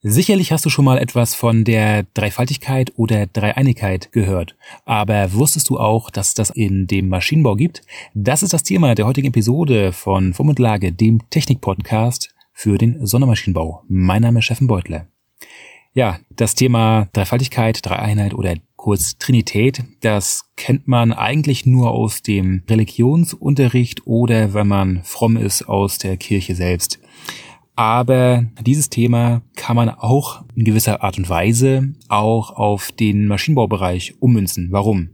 Sicherlich hast du schon mal etwas von der Dreifaltigkeit oder Dreieinigkeit gehört. Aber wusstest du auch, dass es das in dem Maschinenbau gibt? Das ist das Thema der heutigen Episode von Form und Lage, dem Technik-Podcast für den Sondermaschinenbau. Mein Name ist Steffen Beutler. Ja, das Thema Dreifaltigkeit, Dreieinheit oder kurz Trinität, das kennt man eigentlich nur aus dem Religionsunterricht oder wenn man fromm ist aus der Kirche selbst. Aber dieses Thema kann man auch in gewisser Art und Weise auch auf den Maschinenbaubereich ummünzen. Warum?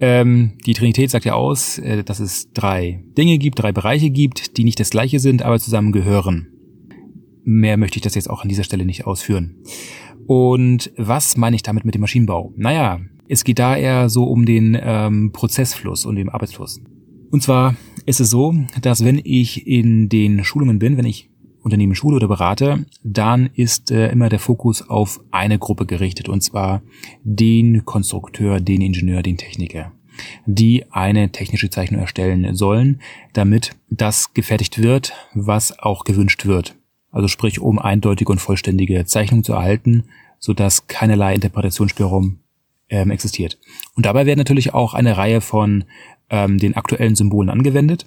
Ähm, die Trinität sagt ja aus, äh, dass es drei Dinge gibt, drei Bereiche gibt, die nicht das gleiche sind, aber zusammen gehören. Mehr möchte ich das jetzt auch an dieser Stelle nicht ausführen. Und was meine ich damit mit dem Maschinenbau? Naja, es geht da eher so um den ähm, Prozessfluss und den Arbeitsfluss. Und zwar ist es so, dass wenn ich in den Schulungen bin, wenn ich Unternehmen schule oder berate, dann ist äh, immer der Fokus auf eine Gruppe gerichtet, und zwar den Konstrukteur, den Ingenieur, den Techniker, die eine technische Zeichnung erstellen sollen, damit das gefertigt wird, was auch gewünscht wird. Also sprich, um eindeutige und vollständige Zeichnung zu erhalten, sodass keinerlei Interpretationsspielraum ähm, existiert. Und dabei werden natürlich auch eine Reihe von ähm, den aktuellen Symbolen angewendet.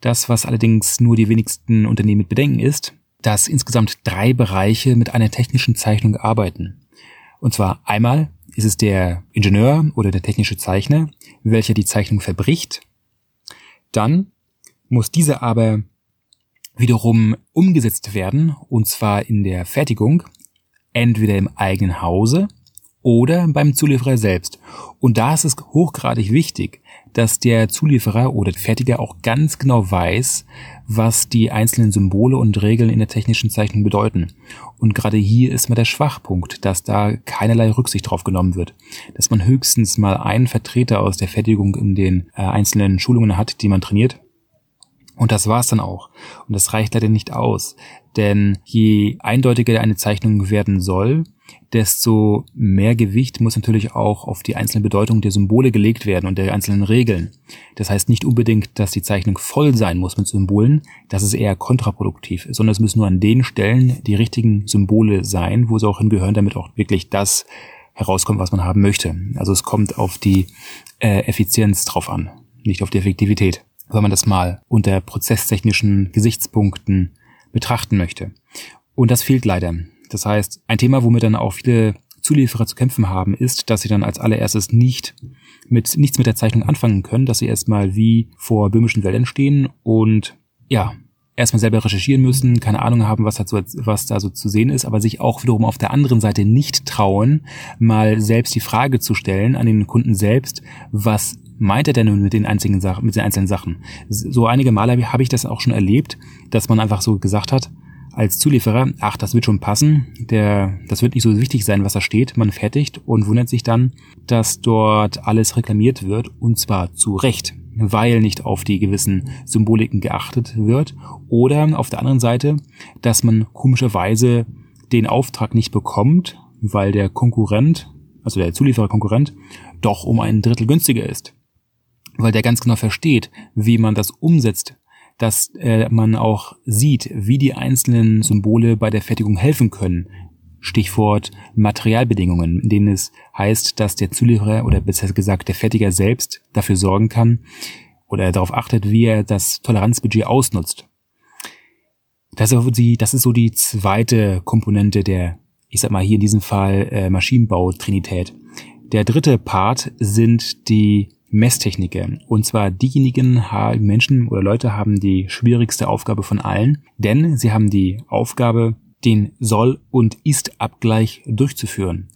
Das, was allerdings nur die wenigsten Unternehmen mit bedenken, ist, dass insgesamt drei Bereiche mit einer technischen Zeichnung arbeiten. Und zwar einmal ist es der Ingenieur oder der technische Zeichner, welcher die Zeichnung verbricht. Dann muss diese aber wiederum umgesetzt werden, und zwar in der Fertigung, entweder im eigenen Hause oder beim Zulieferer selbst. Und da ist es hochgradig wichtig, dass der Zulieferer oder Fertiger auch ganz genau weiß, was die einzelnen Symbole und Regeln in der technischen Zeichnung bedeuten. Und gerade hier ist mal der Schwachpunkt, dass da keinerlei Rücksicht drauf genommen wird. Dass man höchstens mal einen Vertreter aus der Fertigung in den äh, einzelnen Schulungen hat, die man trainiert. Und das war's dann auch. Und das reicht leider nicht aus. Denn je eindeutiger eine Zeichnung werden soll, desto mehr Gewicht muss natürlich auch auf die einzelne Bedeutung der Symbole gelegt werden und der einzelnen Regeln. Das heißt nicht unbedingt, dass die Zeichnung voll sein muss mit Symbolen, das ist eher kontraproduktiv, sondern es müssen nur an den Stellen die richtigen Symbole sein, wo sie auch hingehören, damit auch wirklich das herauskommt, was man haben möchte. Also es kommt auf die äh, Effizienz drauf an, nicht auf die Effektivität, wenn man das mal unter prozesstechnischen Gesichtspunkten betrachten möchte. Und das fehlt leider. Das heißt, ein Thema, womit dann auch viele Zulieferer zu kämpfen haben, ist, dass sie dann als allererstes nicht mit nichts mit der Zeichnung anfangen können, dass sie erstmal wie vor böhmischen Wäldern stehen und ja, erstmal selber recherchieren müssen, keine Ahnung haben, was, dazu, was da so zu sehen ist, aber sich auch wiederum auf der anderen Seite nicht trauen, mal selbst die Frage zu stellen an den Kunden selbst, was meint er denn nun mit den einzigen Sachen, mit den einzelnen Sachen? So einige Male habe ich das auch schon erlebt, dass man einfach so gesagt hat, als Zulieferer, ach, das wird schon passen, der, das wird nicht so wichtig sein, was da steht, man fertigt und wundert sich dann, dass dort alles reklamiert wird und zwar zu Recht, weil nicht auf die gewissen Symboliken geachtet wird. Oder auf der anderen Seite, dass man komischerweise den Auftrag nicht bekommt, weil der Konkurrent, also der Zulieferer-Konkurrent, doch um ein Drittel günstiger ist. Weil der ganz genau versteht, wie man das umsetzt, dass äh, man auch sieht, wie die einzelnen Symbole bei der Fertigung helfen können. Stichwort Materialbedingungen, in denen es heißt, dass der Zulieferer oder besser gesagt der Fertiger selbst dafür sorgen kann oder darauf achtet, wie er das Toleranzbudget ausnutzt. Das ist, so die zweite Komponente der, ich sag mal hier in diesem Fall äh, Maschinenbau-Trinität. Der dritte Part sind die Messtechniker. Und zwar diejenigen Menschen oder Leute haben die schwierigste Aufgabe von allen, denn sie haben die Aufgabe, den Soll- und Ist-Abgleich durchzuführen.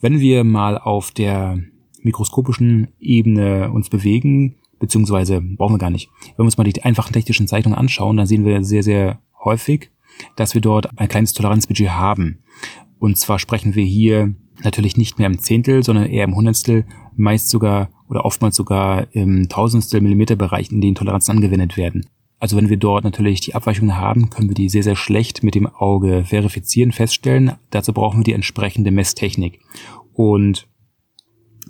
Wenn wir mal auf der mikroskopischen Ebene uns bewegen, beziehungsweise brauchen wir gar nicht, wenn wir uns mal die einfachen technischen Zeichnungen anschauen, dann sehen wir sehr, sehr häufig, dass wir dort ein kleines Toleranzbudget haben. Und zwar sprechen wir hier natürlich nicht mehr im Zehntel, sondern eher im Hundertstel, meist sogar oder oftmals sogar im Tausendstel Millimeter in denen Toleranzen angewendet werden. Also wenn wir dort natürlich die Abweichungen haben, können wir die sehr, sehr schlecht mit dem Auge verifizieren, feststellen. Dazu brauchen wir die entsprechende Messtechnik. Und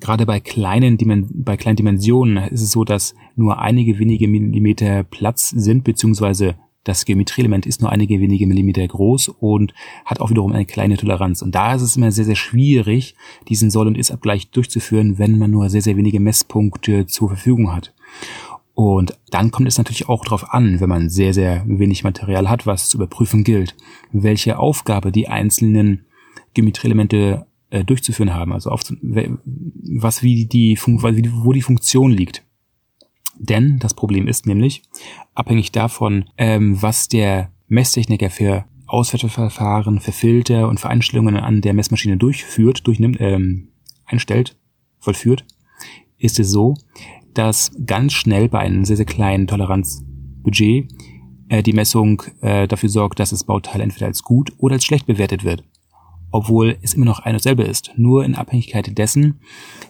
gerade bei kleinen, bei kleinen Dimensionen ist es so, dass nur einige wenige Millimeter Platz sind, beziehungsweise Das Geometrieelement ist nur einige wenige Millimeter groß und hat auch wiederum eine kleine Toleranz. Und da ist es immer sehr, sehr schwierig, diesen Soll- und Ist-Abgleich durchzuführen, wenn man nur sehr, sehr wenige Messpunkte zur Verfügung hat. Und dann kommt es natürlich auch darauf an, wenn man sehr, sehr wenig Material hat, was zu überprüfen gilt, welche Aufgabe die einzelnen Geometrieelemente äh, durchzuführen haben, also auf, was wie die, wo die Funktion liegt. Denn das Problem ist nämlich, abhängig davon, ähm, was der Messtechniker für Auswerteverfahren, für Filter und für Einstellungen an der Messmaschine durchführt, durchnimmt, ähm, einstellt, vollführt, ist es so, dass ganz schnell bei einem sehr, sehr kleinen Toleranzbudget äh, die Messung äh, dafür sorgt, dass das Bauteil entweder als gut oder als schlecht bewertet wird. Obwohl es immer noch ein und dasselbe ist, nur in Abhängigkeit dessen,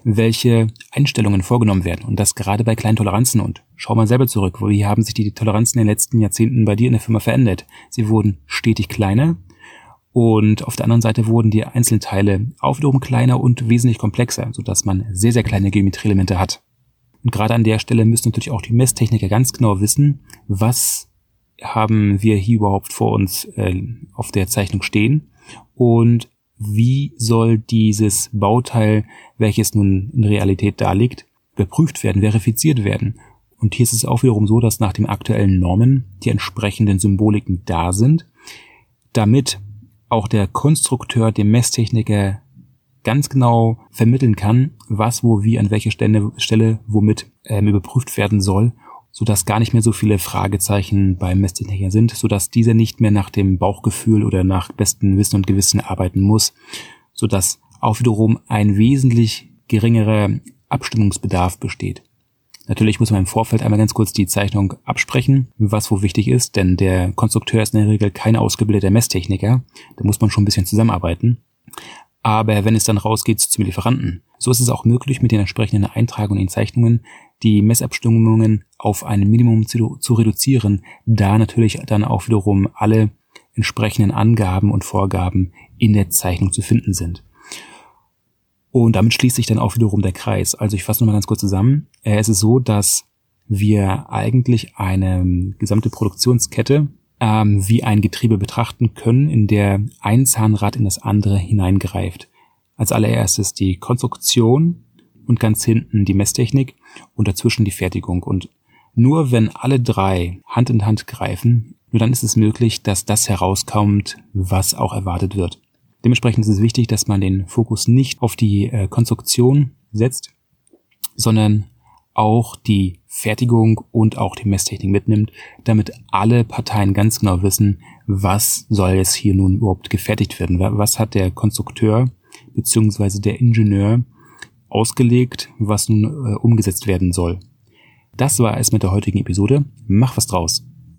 welche Einstellungen vorgenommen werden. Und das gerade bei kleinen Toleranzen. Und schau mal selber zurück, wie haben sich die Toleranzen in den letzten Jahrzehnten bei dir in der Firma verändert? Sie wurden stetig kleiner, und auf der anderen Seite wurden die Einzelteile auch wiederum kleiner und wesentlich komplexer, sodass man sehr, sehr kleine Geometrieelemente hat. Und gerade an der Stelle müssen natürlich auch die Messtechniker ganz genau wissen, was haben wir hier überhaupt vor uns äh, auf der Zeichnung stehen und wie soll dieses Bauteil, welches nun in Realität da liegt, überprüft werden, verifiziert werden. Und hier ist es auch wiederum so, dass nach den aktuellen Normen die entsprechenden Symboliken da sind, damit auch der Konstrukteur dem Messtechniker ganz genau vermitteln kann, was wo wie an welcher Stelle, Stelle womit ähm, überprüft werden soll, sodass gar nicht mehr so viele Fragezeichen beim Messtechniker sind, sodass dieser nicht mehr nach dem Bauchgefühl oder nach bestem Wissen und Gewissen arbeiten muss, sodass auch wiederum ein wesentlich geringerer Abstimmungsbedarf besteht. Natürlich muss man im Vorfeld einmal ganz kurz die Zeichnung absprechen, was wo wichtig ist, denn der Konstrukteur ist in der Regel kein ausgebildeter Messtechniker. Da muss man schon ein bisschen zusammenarbeiten aber wenn es dann rausgeht zum Lieferanten. So ist es auch möglich, mit den entsprechenden Eintragungen in Zeichnungen die Messabstimmungen auf ein Minimum zu, zu reduzieren, da natürlich dann auch wiederum alle entsprechenden Angaben und Vorgaben in der Zeichnung zu finden sind. Und damit schließt sich dann auch wiederum der Kreis. Also ich fasse nochmal ganz kurz zusammen. Äh, es ist so, dass wir eigentlich eine gesamte Produktionskette ähm, wie ein Getriebe betrachten können, in der ein Zahnrad in das andere hineingreift. Als allererstes die Konstruktion und ganz hinten die Messtechnik und dazwischen die Fertigung. Und nur wenn alle drei Hand in Hand greifen, nur dann ist es möglich, dass das herauskommt, was auch erwartet wird. Dementsprechend ist es wichtig, dass man den Fokus nicht auf die äh, Konstruktion setzt, sondern auch die Fertigung und auch die Messtechnik mitnimmt, damit alle Parteien ganz genau wissen, was soll jetzt hier nun überhaupt gefertigt werden. Was hat der Konstrukteur beziehungsweise der Ingenieur ausgelegt, was nun äh, umgesetzt werden soll. Das war es mit der heutigen Episode. Mach was draus.